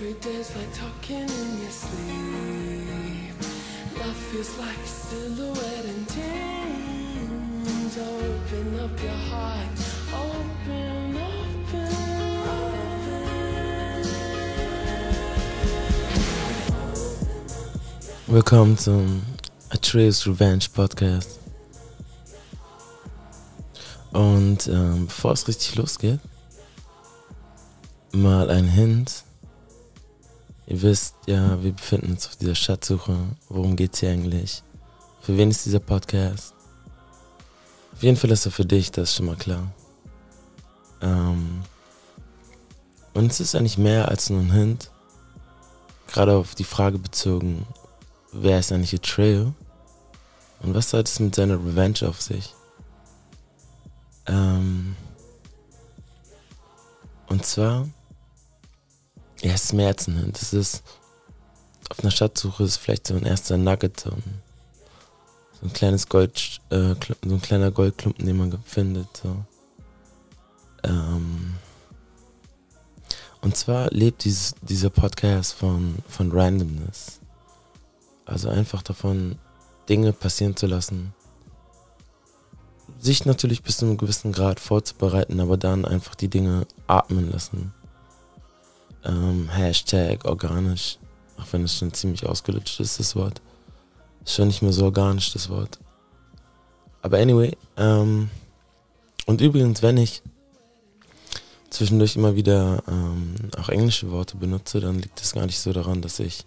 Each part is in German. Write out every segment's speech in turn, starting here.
Every day's like talking in your sleep. Love feels like a silhouette in dreams. Open up your heart, open, open, open. Willkommen zum Atreus Revenge Podcast. Und ähm, um, bevor es richtig losgeht, mal ein Hint. Ihr wisst ja, wir befinden uns auf dieser Schatzsuche. Worum geht's hier eigentlich? Für wen ist dieser Podcast? Auf jeden Fall ist er für dich, das ist schon mal klar. Ähm, und es ist eigentlich mehr als nur ein Hint. Gerade auf die Frage bezogen, wer ist eigentlich Atreyu? Und was hat es mit seiner Revenge auf sich? Ähm, und zwar, ja, ein Hint. Es ist, auf einer Schatzsuche ist vielleicht so ein erster Nugget, so ein, so ein kleines Gold, äh, so ein kleiner Goldklumpen, den man findet. So. Ähm, und zwar lebt dieses, dieser Podcast von, von Randomness. Also einfach davon, Dinge passieren zu lassen. Sich natürlich bis zu einem gewissen Grad vorzubereiten, aber dann einfach die Dinge atmen lassen. Ähm, Hashtag organisch. Auch wenn es schon ziemlich ausgelutscht ist, das Wort. Ist schon nicht mehr so organisch, das Wort. Aber anyway, ähm, und übrigens, wenn ich zwischendurch immer wieder ähm, auch englische Worte benutze, dann liegt das gar nicht so daran, dass ich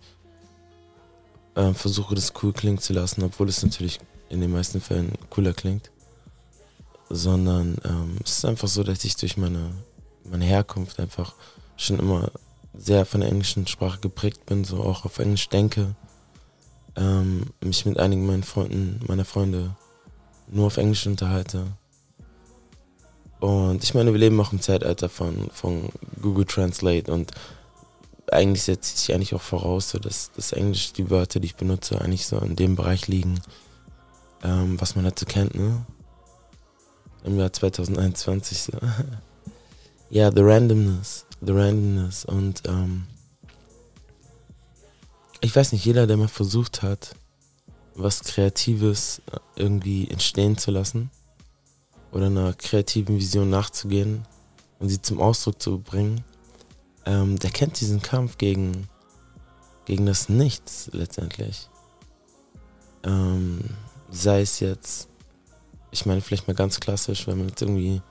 äh, versuche, das cool klingen zu lassen, obwohl es natürlich in den meisten Fällen cooler klingt. Sondern ähm, es ist einfach so, dass ich durch meine, meine Herkunft einfach schon immer sehr von der englischen Sprache geprägt bin, so auch auf Englisch denke, ähm, mich mit einigen meinen Freunden, meiner Freunde nur auf Englisch unterhalte. Und ich meine, wir leben auch im Zeitalter von, von Google Translate und eigentlich setze ich eigentlich auch voraus, so dass das Englisch, die Wörter, die ich benutze, eigentlich so in dem Bereich liegen, ähm, was man dazu kennt, ne? Im Jahr 2021. So. ja, the randomness. The randomness. Und ähm, ich weiß nicht, jeder, der mal versucht hat, was Kreatives äh, irgendwie entstehen zu lassen oder einer kreativen Vision nachzugehen und sie zum Ausdruck zu bringen, ähm, der kennt diesen Kampf gegen, gegen das Nichts letztendlich. Ähm, sei es jetzt, ich meine vielleicht mal ganz klassisch, wenn man jetzt irgendwie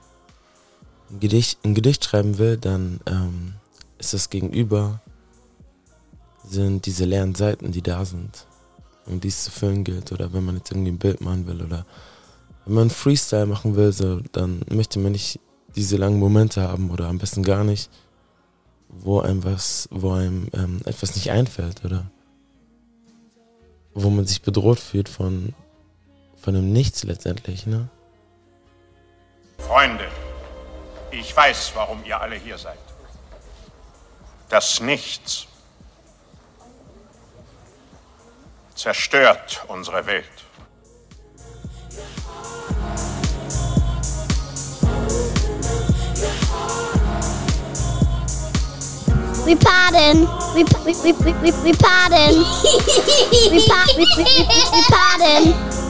ein Gedicht, ein Gedicht schreiben will, dann ähm, ist das Gegenüber, sind diese leeren Seiten, die da sind, um dies zu füllen gilt. Oder wenn man jetzt irgendwie ein Bild machen will oder wenn man Freestyle machen will, so, dann möchte man nicht diese langen Momente haben oder am besten gar nicht, wo einem was, wo einem ähm, etwas nicht einfällt oder wo man sich bedroht fühlt von, von einem Nichts letztendlich, ne? Freunde, ich weiß, warum ihr alle hier seid. Das Nichts zerstört unsere Welt. We pardon. We we we we we, pardon. we, pa we, we, we, we pardon.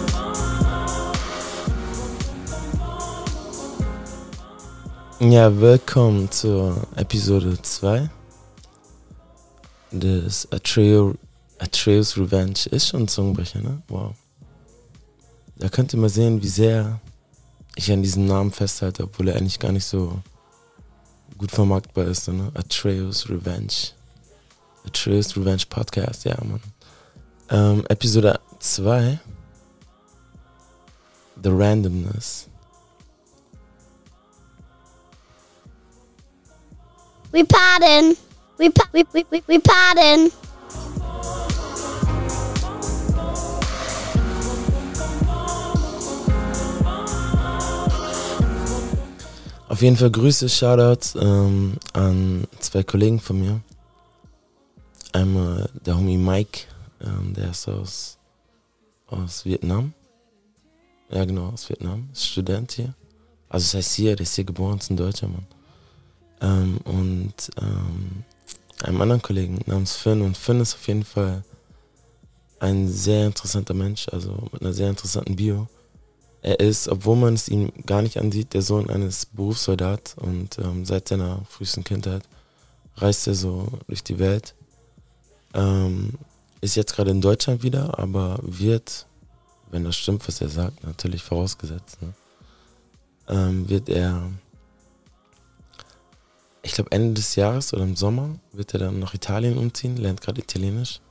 Ja, willkommen zur Episode 2 des Atreo, Atreus Revenge. Ist schon ein Zungenbrecher, ne? Wow. Da könnt ihr mal sehen, wie sehr ich an diesem Namen festhalte, obwohl er eigentlich gar nicht so gut vermarktbar ist, ne? Atreus Revenge. Atreus Revenge Podcast, ja, Mann. Ähm, Episode 2 The Randomness. We pardon. We pa we, we, we, we pardon. Auf jeden Fall Grüße, Shoutouts ähm, an zwei Kollegen von mir. Einmal der Homie Mike, ähm, der ist aus, aus Vietnam. Ja, genau, aus Vietnam. Ist Student hier. Also, das heißt hier, der ist hier geboren, ist ein Deutscher Mann. Ähm, und ähm, einem anderen Kollegen namens Finn. Und Finn ist auf jeden Fall ein sehr interessanter Mensch, also mit einer sehr interessanten Bio. Er ist, obwohl man es ihm gar nicht ansieht, der Sohn eines Berufssoldats und ähm, seit seiner frühesten Kindheit reist er so durch die Welt. Ähm, ist jetzt gerade in Deutschland wieder, aber wird, wenn das stimmt, was er sagt, natürlich vorausgesetzt, ne, ähm, wird er, ich glaube Ende des Jahres oder im Sommer, wird er dann nach Italien umziehen, lernt gerade Italienisch.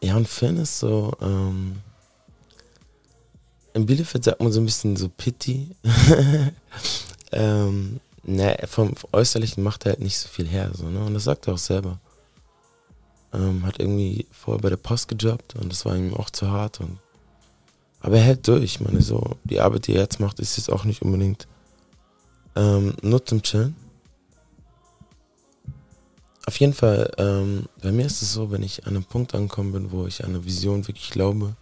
Ja, und Finn ist so, ähm, in Bielefeld sagt man so ein bisschen so Pity. ähm, ne, vom Äußerlichen macht er halt nicht so viel her, so, ne? Und das sagt er auch selber. Ähm, hat irgendwie vorher bei der Post gejobbt und das war ihm auch zu hart. Und, aber er hält durch. Ich meine, so, die Arbeit, die er jetzt macht, ist jetzt auch nicht unbedingt ähm, nur zum Chillen. Auf jeden Fall, ähm, bei mir ist es so, wenn ich an einem Punkt angekommen bin, wo ich an eine Vision wirklich glaube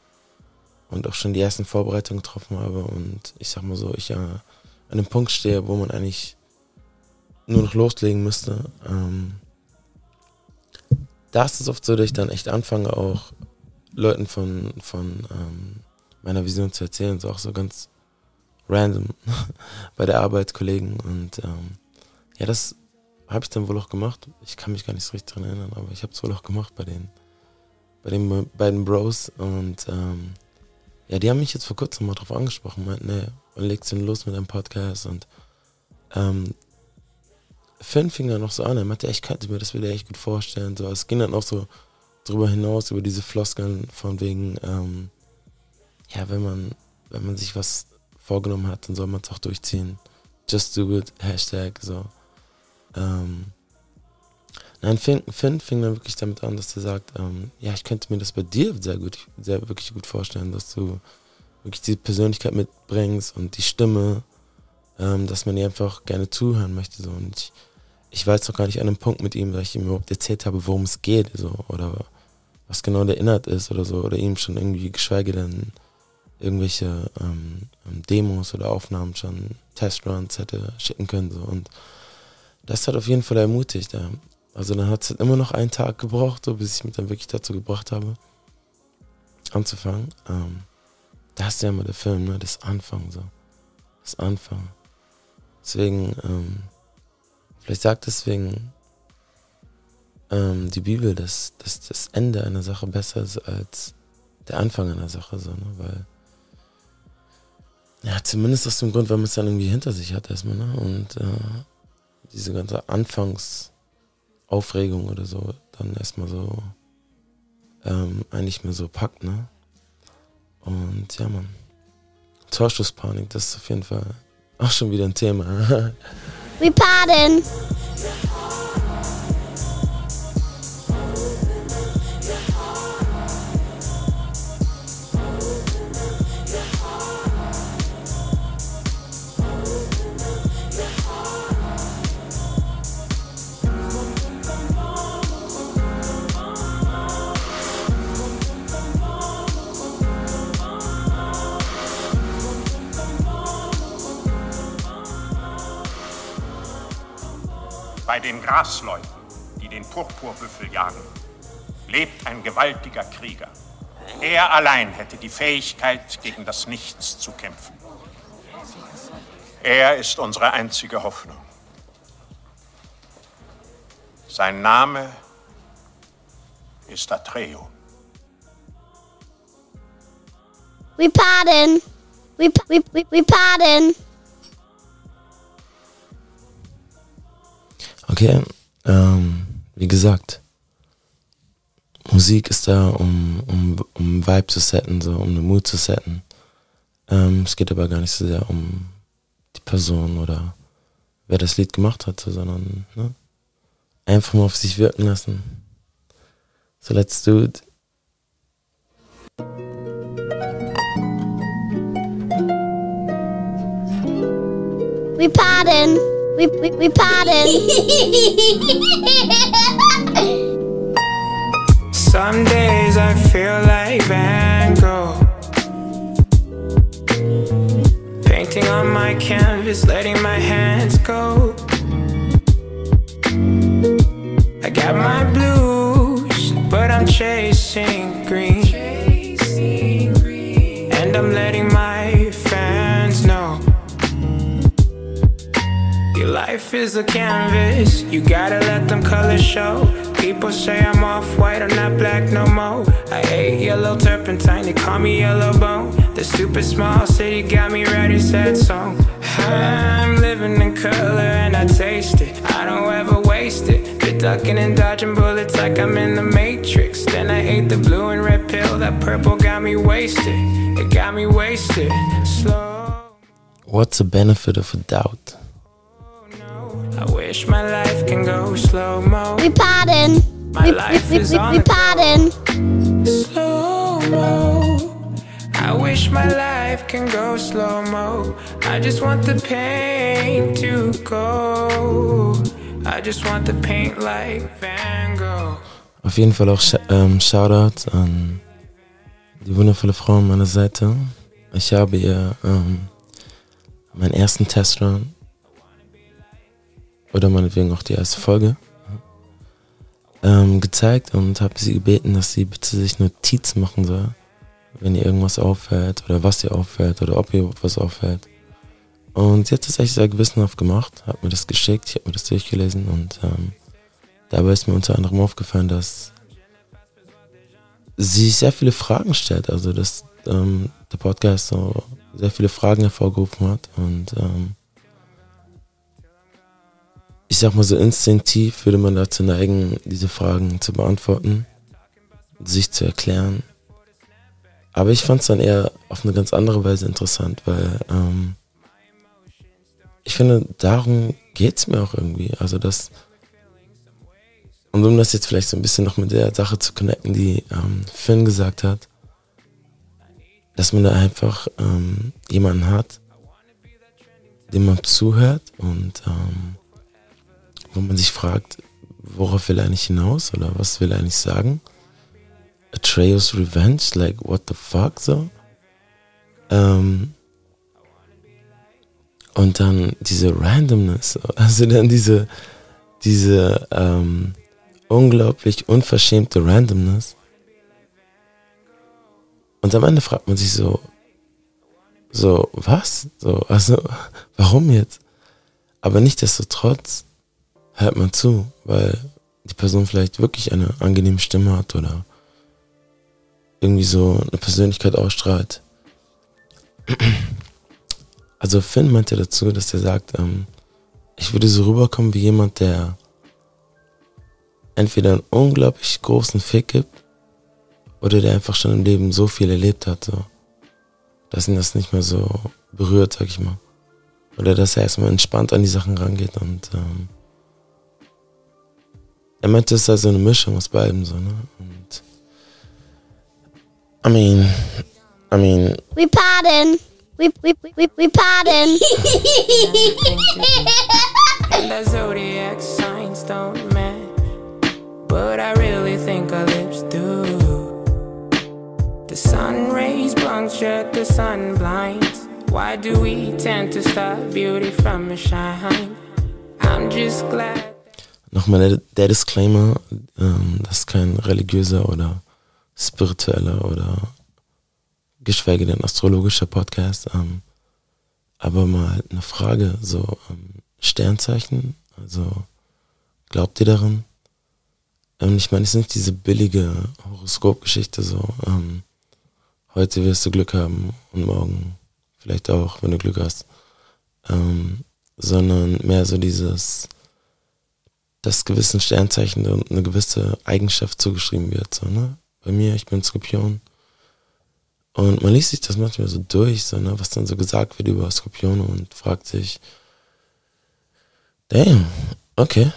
und auch schon die ersten Vorbereitungen getroffen habe und ich sag mal so, ich äh, an einem Punkt stehe, wo man eigentlich nur noch loslegen müsste, ähm, da ist es oft so, dass ich dann echt anfange, auch Leuten von, von ähm, meiner Vision zu erzählen, so auch so ganz random bei der Arbeit, Kollegen. Und ähm, ja, das habe ich dann wohl auch gemacht. Ich kann mich gar nicht so richtig dran erinnern, aber ich habe es wohl auch gemacht bei den, bei den beiden Bros. Und ähm, ja, die haben mich jetzt vor kurzem mal drauf angesprochen, meinten, ne, wann legst du los mit deinem Podcast? Und ähm, Finn fing dann noch so an, er meinte, ich könnte mir das wieder echt gut vorstellen. So, es ging dann auch so drüber hinaus, über diese Floskeln von wegen, ähm, ja, wenn man, wenn man sich was vorgenommen hat, dann soll man es auch durchziehen. Just do it, Hashtag, so. Ähm, nein, Finn, Finn fing dann wirklich damit an, dass er sagt, ähm, ja, ich könnte mir das bei dir sehr gut, sehr wirklich gut vorstellen, dass du wirklich die Persönlichkeit mitbringst und die Stimme, ähm, dass man dir einfach gerne zuhören möchte. So. Und ich, ich war noch gar nicht an einem Punkt mit ihm, weil ich ihm überhaupt erzählt habe, worum es geht, so, oder was genau der Inhalt ist oder so, oder ihm schon irgendwie, geschweige denn irgendwelche ähm, ähm, Demos oder Aufnahmen schon, Testruns hätte schicken können. So. Und das hat auf jeden Fall ermutigt. Ja. Also dann hat es halt immer noch einen Tag gebraucht, so, bis ich mich dann wirklich dazu gebracht habe, anzufangen. Ähm, das ist ja immer der Film, ne? das Anfang so. Das Anfang. Deswegen, ähm, Vielleicht sagt deswegen ähm, die Bibel, dass, dass das Ende einer Sache besser ist als der Anfang einer Sache, so, ne? weil ja, zumindest aus dem Grund, weil man es dann irgendwie hinter sich hat erstmal, ne? Und äh, diese ganze Anfangsaufregung oder so dann erstmal so ähm, eigentlich mehr so packt, ne? Und ja, man. Torschusspanik, das ist auf jeden Fall auch schon wieder ein Thema. We pardon. Bei den Grasleuten, die den Purpurbüffel jagen, lebt ein gewaltiger Krieger. Er allein hätte die Fähigkeit, gegen das Nichts zu kämpfen. Er ist unsere einzige Hoffnung. Sein Name ist Atreo. We pardon. We, we, we pardon. Okay, ähm, wie gesagt, Musik ist da, um, um, um Vibe zu setten, so, um eine Mood zu setten. Ähm, es geht aber gar nicht so sehr um die Person oder wer das Lied gemacht hat, so, sondern ne, einfach mal auf sich wirken lassen. So, let's do it. We pardon. We, we, we pardon. Some days I feel like Van Gogh. Painting on my canvas, letting my hands go. I got my blues, but I'm chasing green. Life is a canvas, you gotta let them colors show. People say I'm off white, I'm not black no more. I ate yellow turpentine, they call me yellow bone. The stupid small city got me writing sad song. I'm living in color and I taste it. I don't ever waste it. Been ducking and dodging bullets like I'm in the matrix. Then I ate the blue and red pill, that purple got me wasted. It got me wasted. Slow. What's the benefit of a doubt? We pardon. My We, we, life we, is we, on we go. pardon. slow mo. I wish my life can go slow mo. I just want the pain to go. I just want the paint like Van Gogh. Auf jeden Fall auch ähm, Shoutout an die wundervolle Frau an meiner Seite. Ich habe ihr ähm, meinen ersten Testrun oder meinetwegen auch die erste Folge ähm, gezeigt und habe sie gebeten, dass sie bitte sich Notizen machen soll, wenn ihr irgendwas auffällt oder was ihr auffällt oder ob ihr was auffällt. Und sie hat das echt sehr gewissenhaft gemacht, hat mir das geschickt, ich habe mir das durchgelesen und ähm, dabei ist mir unter anderem aufgefallen, dass sie sehr viele Fragen stellt, also dass ähm, der Podcast so sehr viele Fragen hervorgerufen hat und ähm, ich sag mal so instinktiv würde man dazu neigen, diese Fragen zu beantworten, sich zu erklären. Aber ich fand es dann eher auf eine ganz andere Weise interessant, weil ähm, ich finde, darum geht es mir auch irgendwie. Also das, und um das jetzt vielleicht so ein bisschen noch mit der Sache zu connecten, die ähm, Finn gesagt hat, dass man da einfach ähm, jemanden hat, dem man zuhört und ähm, wo man sich fragt, worauf will er eigentlich hinaus oder was will er eigentlich sagen? Atreus Revenge, like what the fuck so? Ähm, und dann diese Randomness, also dann diese, diese ähm, unglaublich unverschämte Randomness. Und am Ende fragt man sich so, so, was? So, also, warum jetzt? Aber nichtsdestotrotz hört man zu, weil die Person vielleicht wirklich eine angenehme Stimme hat oder irgendwie so eine Persönlichkeit ausstrahlt. Also Finn meinte dazu, dass er sagt, ähm, ich würde so rüberkommen wie jemand, der entweder einen unglaublich großen Fick gibt oder der einfach schon im Leben so viel erlebt hat, so, dass ihn das nicht mehr so berührt, sag ich mal. Oder dass er erstmal entspannt an die Sachen rangeht und ähm, er meinte, es sei so eine Mischung aus beidem, so, ne? Und I mean, I mean, We pardon. We, we, we, we pardon. And the zodiac signs don't match. But I really think our lips do. The sun rays puncture the sun blinds. Why do we tend to stop beauty from a shine? I'm just glad. Nochmal der, der Disclaimer, ähm, das ist kein religiöser oder spiritueller oder geschweige denn astrologischer Podcast. Ähm, aber mal eine Frage, so ähm, Sternzeichen, also glaubt ihr daran? Ähm, ich meine, es ist nicht diese billige Horoskopgeschichte so, ähm, heute wirst du Glück haben und morgen vielleicht auch, wenn du Glück hast, ähm, sondern mehr so dieses, dass gewissen Sternzeichen eine gewisse Eigenschaft zugeschrieben wird. So, ne? Bei mir, ich bin Skorpion. Und man liest sich das manchmal so durch, so, ne, was dann so gesagt wird über Skorpione und fragt sich, damn, okay,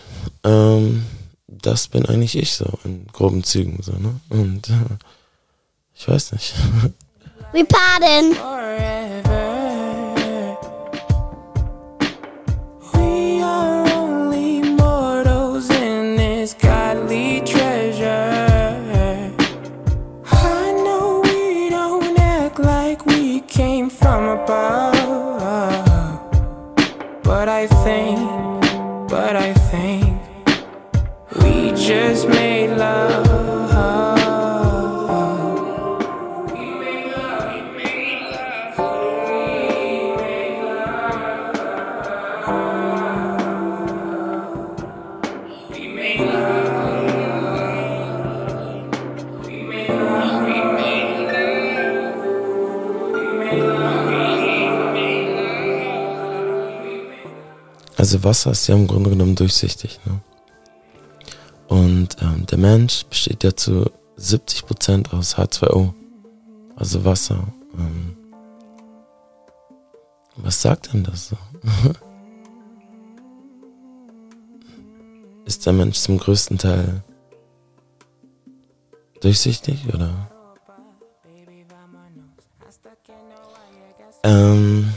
ähm, das bin eigentlich ich so, in groben Zügen, so, ne? Und äh, ich weiß nicht. We pardon. Also Wasser ist ja im Grunde genommen durchsichtig. Ne? Und ähm, der Mensch besteht ja zu 70% aus H2O, also Wasser. Ähm, was sagt denn das so? ist der Mensch zum größten Teil durchsichtig oder? Ähm,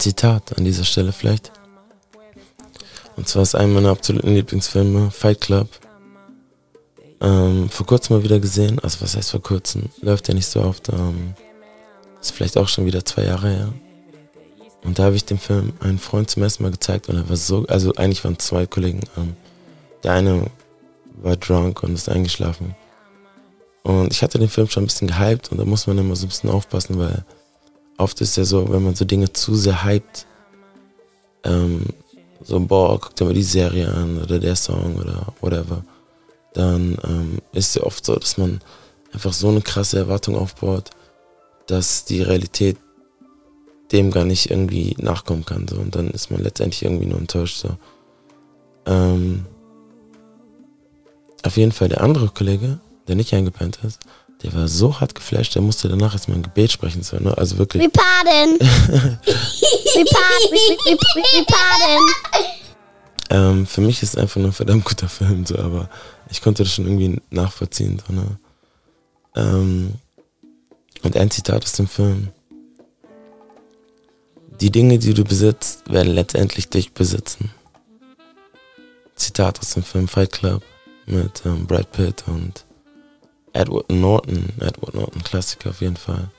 ein Zitat an dieser Stelle vielleicht. Und zwar ist einer meiner absoluten Lieblingsfilme, Fight Club. Ähm, vor kurzem mal wieder gesehen, also was heißt vor kurzem? Läuft ja nicht so oft. Ähm, ist vielleicht auch schon wieder zwei Jahre her. Und da habe ich den Film einen Freund zum ersten Mal gezeigt und er war so, also eigentlich waren zwei Kollegen. Ähm, der eine war drunk und ist eingeschlafen. Und ich hatte den Film schon ein bisschen gehypt und da muss man immer so ein bisschen aufpassen, weil oft ist ja so, wenn man so Dinge zu sehr hypt, ähm, so, boah, guck dir mal die Serie an oder der Song oder whatever, dann ähm, ist ja oft so, dass man einfach so eine krasse Erwartung aufbaut, dass die Realität dem gar nicht irgendwie nachkommen kann. So. Und dann ist man letztendlich irgendwie nur enttäuscht. So. Ähm, auf jeden Fall der andere Kollege, der nicht eingepennt ist, der war so hart geflasht, der musste danach erstmal ein Gebet sprechen. So, ne? Also wirklich. Pardon. We, we, we, we pardon. Ähm, für mich ist es einfach nur ein verdammt guter Film, so, aber ich konnte das schon irgendwie nachvollziehen. So, ne? ähm, und ein Zitat aus dem Film. Die Dinge, die du besitzt, werden letztendlich dich besitzen. Zitat aus dem Film Fight Club mit ähm, Brad Pitt und Edward Norton. Edward Norton, Klassiker auf jeden Fall.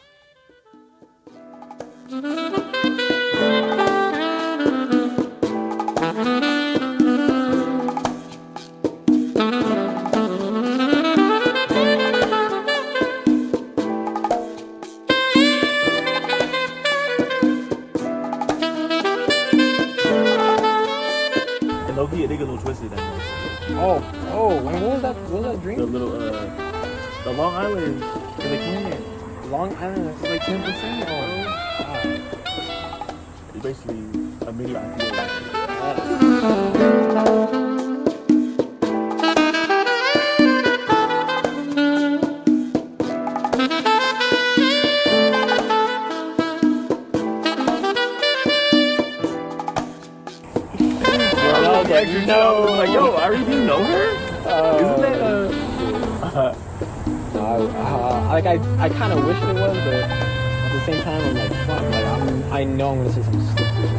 Was, but at the same time, I'm like, fuck, like I'm, I know I'm gonna say something stupid.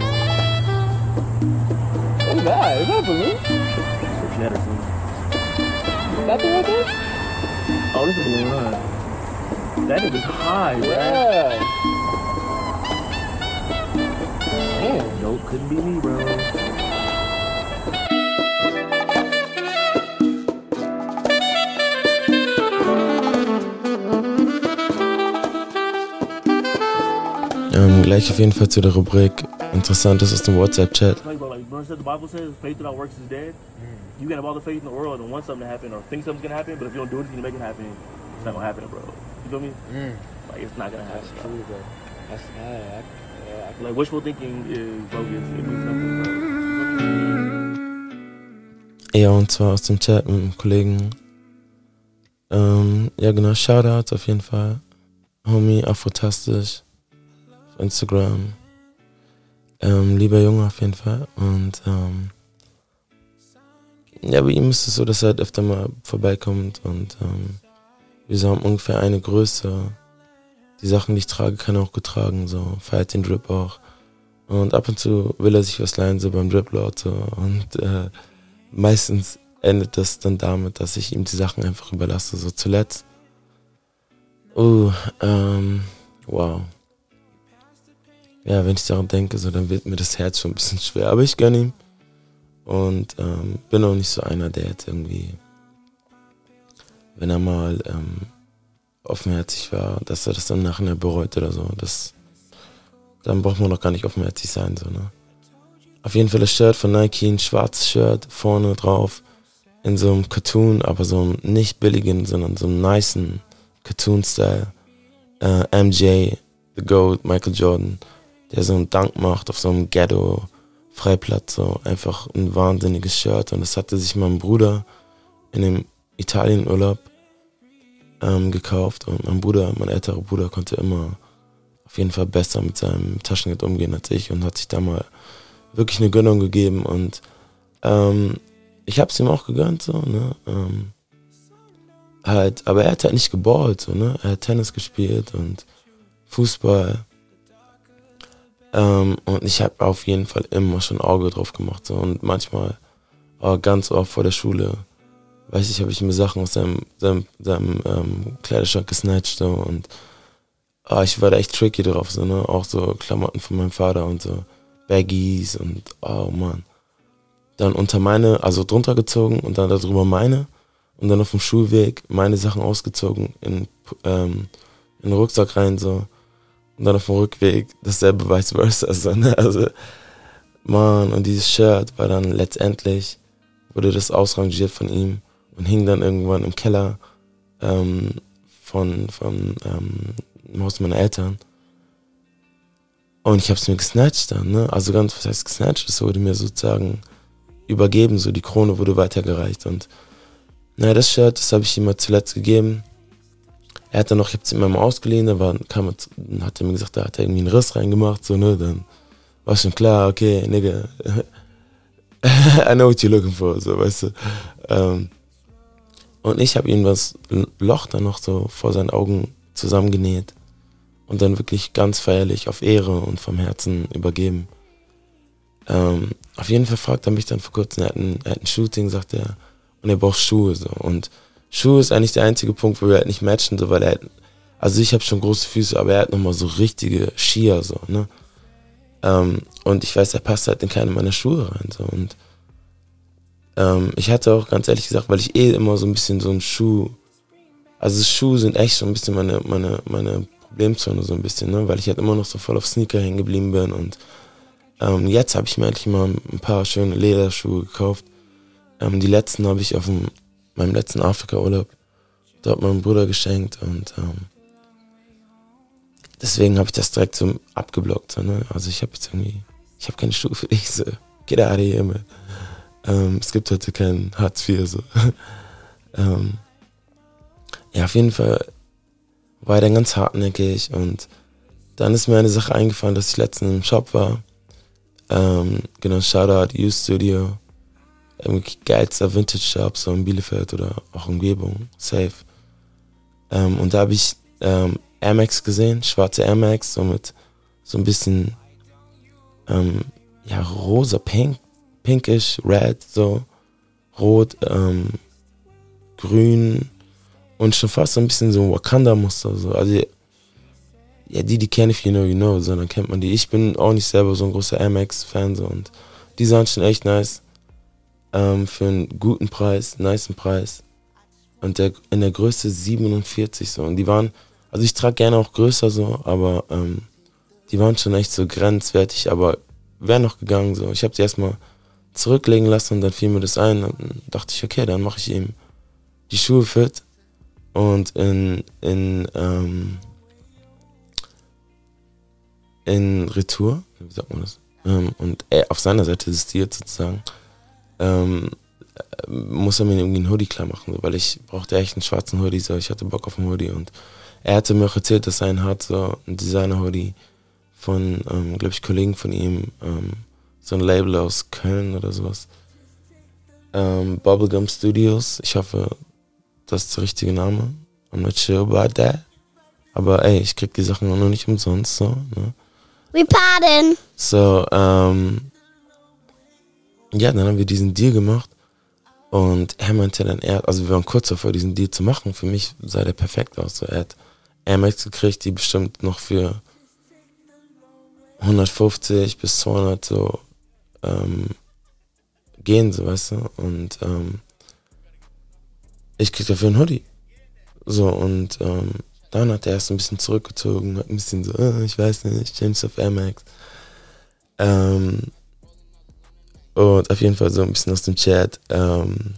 What is that? Is that for me? for Jetter, fool. Is that the right there? Oh, this is a balloon, huh? That nigga's high, bruh. Yeah. Damn. Yo, couldn't be me, bro. Ähm, gleich auf jeden Fall zu der Rubrik Interessantes aus dem WhatsApp-Chat. Like, bro, like, remember said the Bible says faith without works is dead? You can have all the faith in the world and want something to happen or think something's gonna happen, but if you don't do anything to make it happen, it's not gonna happen, bro. You feel me? Mm. Like, it's not gonna happen. That's bro. true, bro. That's yeah, I, yeah, I, Like, wishful thinking is bogus. It means nothing, bro. Ja, und zwar aus dem Chat mit einem Kollegen. Ähm, ja, genau, Shoutouts auf jeden Fall. Homie, Afrotastisch. Auf Instagram. Ähm, lieber Junge auf jeden Fall. Und, ähm, ja, bei ihm ist es so, dass er halt öfter mal vorbeikommt und, ähm, wir haben ungefähr eine Größe. Die Sachen, die ich trage, kann er auch getragen, so. Feiert den Drip auch. Und ab und zu will er sich was leihen, so beim Drip Lord, so. Und, äh, meistens endet das dann damit, dass ich ihm die Sachen einfach überlasse. So zuletzt. Uh, ähm, wow. Ja, wenn ich daran denke, so, dann wird mir das Herz schon ein bisschen schwer. Aber ich gönne ihm. Und ähm, bin auch nicht so einer, der jetzt irgendwie, wenn er mal ähm, offenherzig war, dass er das dann nachher bereut oder so. Das, dann braucht man doch gar nicht offenherzig sein. So, ne? Auf jeden Fall das Shirt von Nike, ein schwarzes Shirt, vorne drauf, in so einem Cartoon, aber so einem nicht billigen, sondern so einem nicen Cartoon-Style. Äh, MJ, The Goat, Michael Jordan, der so einen Dank macht auf so einem Ghetto. Freiplatz, so einfach ein wahnsinniges Shirt. Und das hatte sich mein Bruder in dem Italienurlaub ähm, gekauft. Und mein Bruder, mein älterer Bruder, konnte immer auf jeden Fall besser mit seinem Taschengeld umgehen als ich und hat sich da mal wirklich eine Gönnung gegeben. Und ähm, ich habe es ihm auch gegönnt, so, ne? Ähm, halt, aber er hat halt nicht geballt, so, ne? Er hat Tennis gespielt und Fußball. Ähm, und ich habe auf jeden Fall immer schon Auge drauf gemacht. So. Und manchmal, aber ganz oft vor der Schule, weiß ich, habe ich mir Sachen aus seinem, seinem, seinem ähm, Kleiderschrank gesnatcht. So. Und ah, ich war da echt tricky drauf. So, ne? Auch so Klamotten von meinem Vater und so Baggies und oh Mann. Dann unter meine, also drunter gezogen und dann darüber meine. Und dann auf dem Schulweg meine Sachen ausgezogen in, ähm, in den Rucksack rein. so und dann auf dem Rückweg dasselbe vice versa. So, ne? Also, Mann, und dieses Shirt war dann letztendlich, wurde das ausrangiert von ihm und hing dann irgendwann im Keller ähm, von, von ähm, im Haus meiner Eltern. Und ich hab's mir gesnatcht dann, ne? Also ganz, was heißt gesnatcht? Das wurde mir sozusagen übergeben, so die Krone wurde weitergereicht. Und naja, das Shirt, das habe ich ihm mal zuletzt gegeben. Er hat dann noch, ich hab's ihm einmal ausgeliehen, da war, kam, hat er mir gesagt, da hat er irgendwie einen Riss reingemacht, so, ne, dann war schon klar, okay, nigga, I know what you're looking for, so, weißt du. Ähm, und ich habe ihm das Loch dann noch so vor seinen Augen zusammengenäht und dann wirklich ganz feierlich auf Ehre und vom Herzen übergeben. Ähm, auf jeden Fall fragt er mich dann vor kurzem, er hat ein, er hat ein Shooting, sagt er, und er braucht Schuhe, so, und Schuhe ist eigentlich der einzige Punkt, wo wir halt nicht matchen, so, weil er, also ich habe schon große Füße, aber er hat nochmal so richtige Skier, so, ne? Ähm, und ich weiß, er passt halt in keine meiner Schuhe rein, so, und ähm, ich hatte auch ganz ehrlich gesagt, weil ich eh immer so ein bisschen so ein Schuh, also Schuhe sind echt so ein bisschen meine, meine, meine Problemzone, so ein bisschen, ne? Weil ich halt immer noch so voll auf Sneaker hängen geblieben bin und ähm, jetzt habe ich mir endlich mal ein paar schöne Lederschuhe gekauft. Ähm, die letzten habe ich auf dem meinem letzten Afrika-Urlaub dort meinem Bruder geschenkt und ähm, deswegen habe ich das direkt so abgeblockt. So, ne? Also ich habe jetzt irgendwie, ich habe keine für dich, so, out of here, man. Ähm, es gibt heute kein Hartz IV, so. ähm, ja, auf jeden Fall war er dann ganz hartnäckig und dann ist mir eine Sache eingefallen, dass ich letztens im Shop war. Ähm, genau, Shoutout U-Studio geilster Vintage-Shop, so in Bielefeld oder auch Umgebung, safe. Ähm, und da habe ich ähm, Air Max gesehen, schwarze Air Max, so mit so ein bisschen ähm, ja, rosa, pink, pinkish, red, so rot, ähm, grün und schon fast so ein bisschen so Wakanda-Muster. So. Also, ja, die, die kenne ich, you know, you know, so, dann kennt man die. Ich bin auch nicht selber so ein großer Air Max-Fan, so, und die sahen schon echt nice ähm, für einen guten Preis, niceen Preis. Und der, in der Größe 47 so. Und die waren, also ich trage gerne auch größer so, aber ähm, die waren schon echt so grenzwertig, aber wäre noch gegangen so. Ich habe sie erstmal zurücklegen lassen und dann fiel mir das ein. Dann dachte ich, okay, dann mache ich ihm die Schuhe fit und in, in, ähm, in Retour, wie sagt man das? Ähm, und auf seiner Seite existiert sozusagen ähm, muss er mir irgendwie einen Hoodie klar machen, weil ich brauchte echt einen schwarzen Hoodie, so ich hatte Bock auf einen Hoodie und er hatte mir auch erzählt, dass er einen hat, so ein Designer-Hoodie von, ähm, glaube ich, Kollegen von ihm, ähm, so ein Label aus Köln oder sowas. Ähm, Bubblegum Studios, ich hoffe, das ist der richtige Name. I'm not sure about that. Aber ey, ich krieg die Sachen auch noch nicht umsonst, so, ne? We pardon. So, ähm, ja, dann haben wir diesen Deal gemacht und er meinte dann, er, also wir waren kurz davor, diesen Deal zu machen. Für mich sah der perfekt aus. So, er hat Air Max gekriegt, die bestimmt noch für 150 bis 200 so ähm, gehen, so weißt du. Und ähm, ich krieg dafür einen Hoodie. So, und ähm, dann hat er erst ein bisschen zurückgezogen, hat ein bisschen so, äh, ich weiß nicht, James of Air Max. Ähm, und auf jeden Fall so ein bisschen aus dem Chat. Ähm,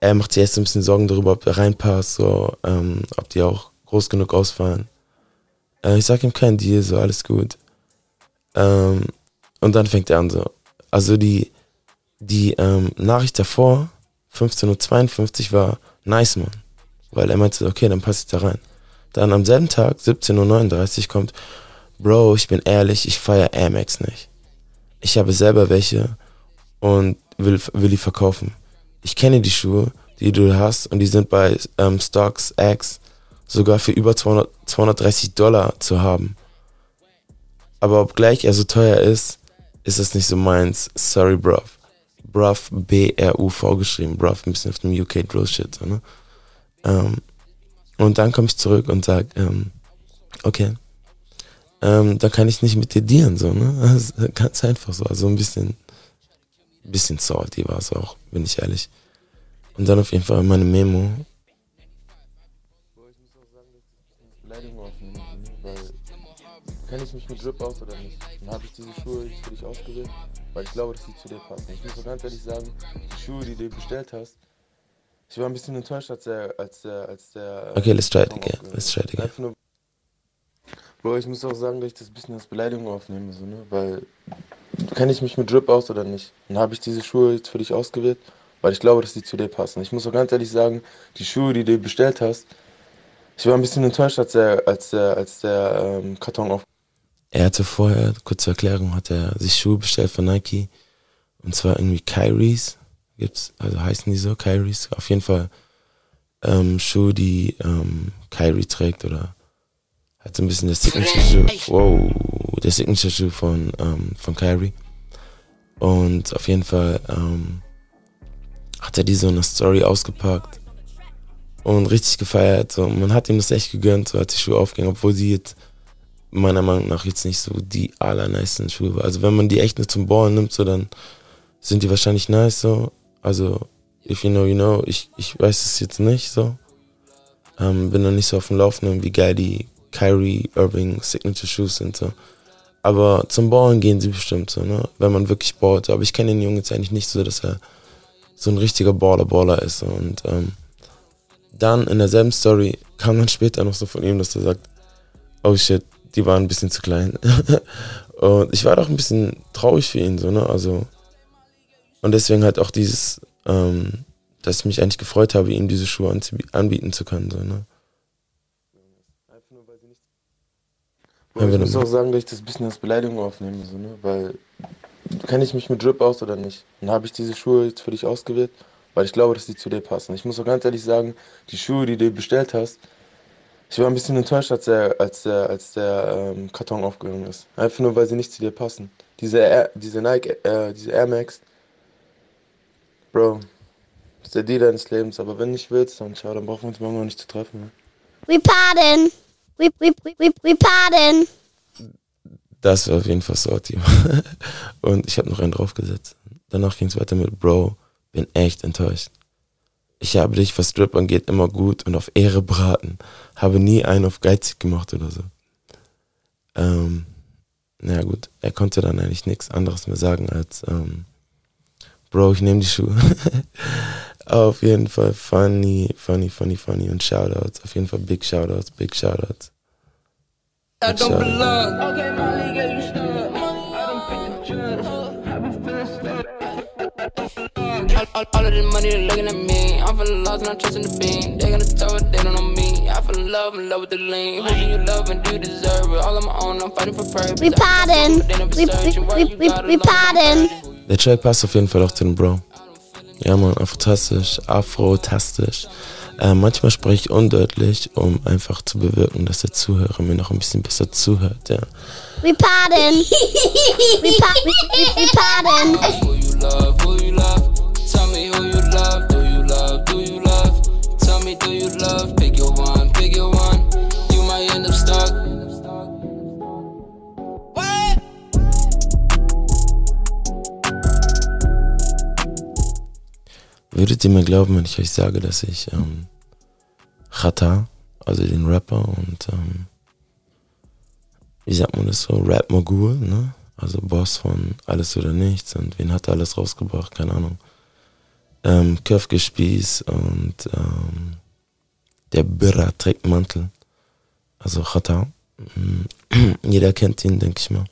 er macht sich jetzt ein bisschen Sorgen darüber, ob er reinpasst, so, ähm, ob die auch groß genug ausfallen. Äh, ich sag ihm kein Deal, so alles gut. Ähm, und dann fängt er an so. Also die, die ähm, Nachricht davor, 15.52 Uhr, war nice, man. Weil er meinte, okay, dann passe ich da rein. Dann am selben Tag, 17.39 Uhr, kommt, Bro, ich bin ehrlich, ich feiere Amex nicht. Ich habe selber welche und will, will die verkaufen. Ich kenne die Schuhe, die du hast und die sind bei ähm, Stocks X sogar für über 200, 230 Dollar zu haben. Aber obgleich er so teuer ist, ist das nicht so meins. Sorry, bruv. Bruv, B-R-U-V geschrieben. Bruv, ein bisschen auf dem UK Drill Shit, so, ne? Ähm, und dann komme ich zurück und sag, ähm, okay, ähm, da kann ich nicht mit dir dealen, so, ne? Ganz einfach so. Also ein bisschen, bisschen salty war es auch, bin ich ehrlich. Und dann auf jeden Fall meine Memo. Kenne ich mich mit Drip aus oder nicht? Dann habe ich diese Schuhe für dich ausgewählt, weil ich glaube, dass die zu dir passen. Ich muss ganz ehrlich sagen, die Schuhe, die du bestellt hast, ich war ein bisschen enttäuscht, als der, als der, als der. Okay, let's try it again. Let's try it again. Bro, ich muss auch sagen, dass ich das ein bisschen als Beleidigung aufnehme, so, ne? Weil kenne ich mich mit Drip aus oder nicht? Dann habe ich diese Schuhe jetzt für dich ausgewählt, weil ich glaube, dass die zu dir passen. Ich muss auch ganz ehrlich sagen, die Schuhe, die du bestellt hast, ich war ein bisschen enttäuscht, als der, als der, als der ähm, Karton auf. Er hatte vorher, kurze Erklärung, hat er sich Schuhe bestellt von Nike. Und zwar irgendwie Kyries. Gibt's, also heißen die so, Kyries. Auf jeden Fall ähm, Schuhe, die ähm, Kyrie trägt oder hat so ein bisschen der Signature-Schuh. Wow, der Signature-Schuh von, ähm, von Kyrie. Und auf jeden Fall ähm, hat er die so eine Story ausgepackt und richtig gefeiert. So. Man hat ihm das echt gegönnt, so hat die Schuhe aufgehängt, obwohl sie jetzt meiner Meinung nach jetzt nicht so die allernicen Schuhe war. Also wenn man die echt nur zum Ballen nimmt, so dann sind die wahrscheinlich nice so. Also if you know, you know. Ich, ich weiß es jetzt nicht so. Ähm, bin noch nicht so auf dem Laufenden, wie geil die Kyrie Irving Signature Shoes sind so. Aber zum Ballen gehen sie bestimmt so, ne? Wenn man wirklich ballt. Aber ich kenne den Jungen jetzt eigentlich nicht so, dass er so ein richtiger Baller-Baller ist. So. Und ähm, dann in derselben Story kam dann später noch so von ihm, dass er sagt, oh shit, die waren ein bisschen zu klein. und ich war doch ein bisschen traurig für ihn, so, ne? Also, und deswegen halt auch dieses, ähm, dass ich mich eigentlich gefreut habe, ihm diese Schuhe anbieten zu können, so, ne? Boah, ich muss auch sagen, dass ich das ein bisschen als Beleidigung aufnehme, so, ne? Weil kenne ich mich mit Drip aus oder nicht? Dann habe ich diese Schuhe jetzt für dich ausgewählt, weil ich glaube, dass die zu dir passen. Ich muss auch ganz ehrlich sagen, die Schuhe, die du bestellt hast, ich war ein bisschen enttäuscht, als der, als der, als der ähm, Karton aufgegangen ist. Einfach nur, weil sie nicht zu dir passen. Diese, Air, diese Nike, äh, diese Air Max, Bro, ist der Deal deines Lebens. Aber wenn nicht willst, dann schau, dann brauchen wir uns morgen noch nicht zu treffen. Ne? We pardon. Pardon. Das war auf jeden Fall so, Team. Und ich habe noch einen draufgesetzt. Danach ging es weiter mit Bro, bin echt enttäuscht. Ich habe dich, was Strip angeht, immer gut und auf Ehre beraten. Habe nie einen auf geizig gemacht oder so. Ähm, na gut, er konnte dann eigentlich nichts anderes mehr sagen als, ähm, Bro, ich nehme die Schuhe. auf jeden Fall funny, funny, funny, funny und Shoutouts. Auf jeden Fall big Shoutouts, big Shoutouts. Big Shoutouts. All, all, all of this money, they're looking at me. I'm feeling lost and I'm trusting the beam. They gonna tell it, they don't know me. I feel in love, in love with the lean. Who do you love and do you deserve it? All on my own, I'm fighting for purpose. We pardon. We, we, we, we, we pardon. Der Track passt auf jeden Fall auch zu dem Bro. Ja, man, fantastisch, afro-tastisch. Äh, manchmal spreche ich undeutlich, um einfach zu bewirken, dass der Zuhörer mir noch ein bisschen besser zuhört. Ja. We pardon. we, pa we, we, we pardon. Würdet ihr mir glauben, wenn ich euch sage, dass ich ähm, Chata, also den Rapper und ähm, wie sagt man das so, Rap-Mogul, ne? Also Boss von Alles oder Nichts und wen hat er alles rausgebracht, keine Ahnung. Ähm, Köfgespieß und ähm, der Birra trägt Mantel. Also Chata. Mm, jeder kennt ihn, denke ich mal.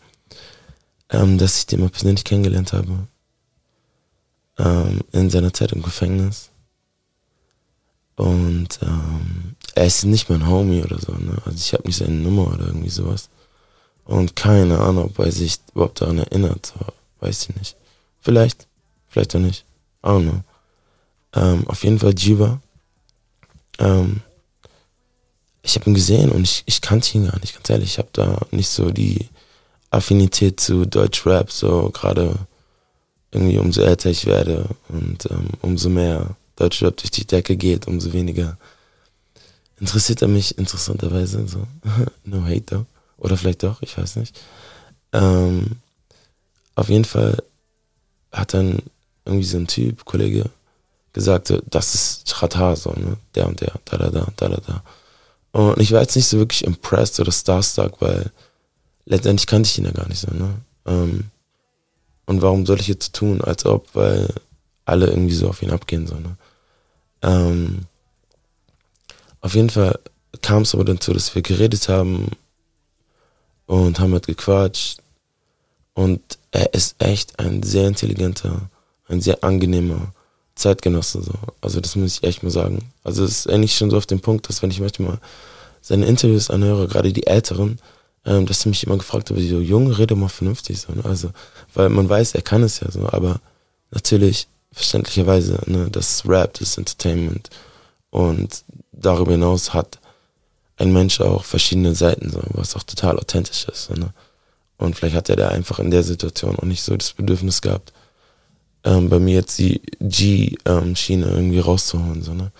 Ähm, dass ich den mal persönlich kennengelernt habe. Ähm, in seiner Zeit im Gefängnis. Und ähm, er ist nicht mein Homie oder so. Ne? Also ich habe nicht seine Nummer oder irgendwie sowas. Und keine Ahnung, ob er sich überhaupt daran erinnert. Weiß ich nicht. Vielleicht, vielleicht auch nicht. I don't know. Ähm, auf jeden Fall Jiva. Ähm, ich habe ihn gesehen und ich, ich kannte ihn gar nicht, ganz ehrlich. Ich habe da nicht so die Affinität zu Deutschrap, so gerade irgendwie umso älter ich werde und ähm, umso mehr Deutschrap durch die Decke geht, umso weniger interessiert er mich interessanterweise so. no hate though. Oder vielleicht doch, ich weiß nicht. Ähm, auf jeden Fall hat dann irgendwie so ein Typ, Kollege, gesagt, das ist Chata, so, ne? Der und der, da, da, da, da, da, da. Und ich war jetzt nicht so wirklich impressed oder starstruck, weil letztendlich kannte ich ihn ja gar nicht so, ne? Ähm, und warum soll ich jetzt tun, als ob, weil alle irgendwie so auf ihn abgehen, so, ne? Ähm, auf jeden Fall kam es aber dann zu, dass wir geredet haben und haben halt gequatscht. Und er ist echt ein sehr intelligenter, ein sehr angenehmer Zeitgenosse. So. Also das muss ich echt mal sagen. Also es ist eigentlich schon so auf dem Punkt, dass wenn ich manchmal seine Interviews anhöre, gerade die älteren, ähm, dass mich immer gefragt habe, so jung, rede mal vernünftig. So, ne? Also, weil man weiß, er kann es ja so, aber natürlich, verständlicherweise, ne, das Rap, das Entertainment. Und darüber hinaus hat ein Mensch auch verschiedene Seiten, so, was auch total authentisch ist. So, ne? Und vielleicht hat er da einfach in der Situation auch nicht so das Bedürfnis gehabt, ähm, bei mir jetzt die G-Schiene ähm, irgendwie rauszuholen. So, ne?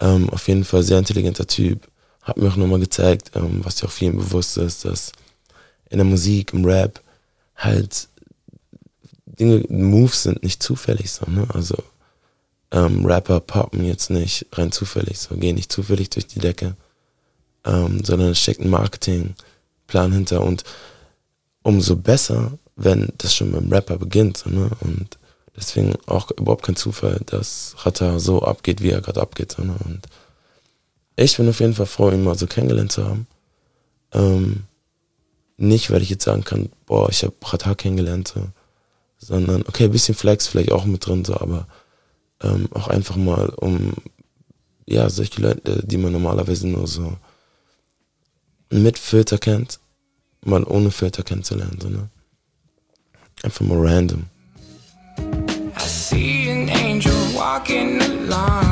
Ähm, auf jeden Fall sehr intelligenter Typ. Hat mir auch nochmal gezeigt, ähm, was ja auch vielen bewusst ist, dass in der Musik, im Rap halt Dinge, Moves sind nicht zufällig so, ne? Also ähm, Rapper poppen jetzt nicht rein zufällig, so gehen nicht zufällig durch die Decke, ähm, sondern es steckt ein Marketingplan hinter und umso besser, wenn das schon beim Rapper beginnt, so, ne? Und Deswegen auch überhaupt kein Zufall, dass Rata so abgeht, wie er gerade abgeht. Ne? Und ich bin auf jeden Fall froh, ihn mal so kennengelernt zu haben. Ähm, nicht, weil ich jetzt sagen kann, boah, ich habe Rata kennengelernt, so, sondern, okay, bisschen Flex vielleicht auch mit drin, so, aber ähm, auch einfach mal, um, ja, solche Leute, die man normalerweise nur so mit Filter kennt, mal ohne Filter kennenzulernen, so, ne? Einfach mal random. see an angel walking along.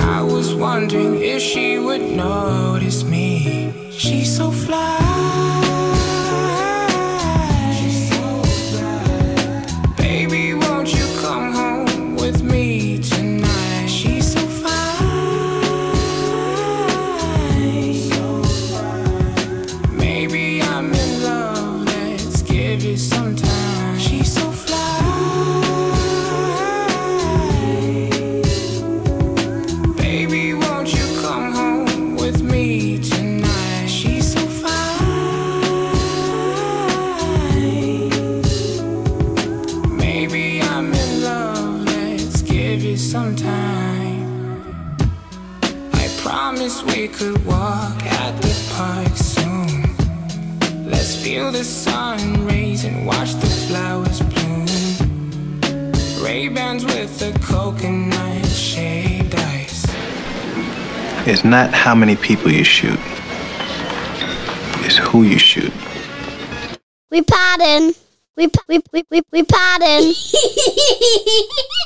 I was wondering if she would notice me. She's so fly. Not how many people you shoot. It's who you shoot. We pardon. We, we, we, we, we pardon.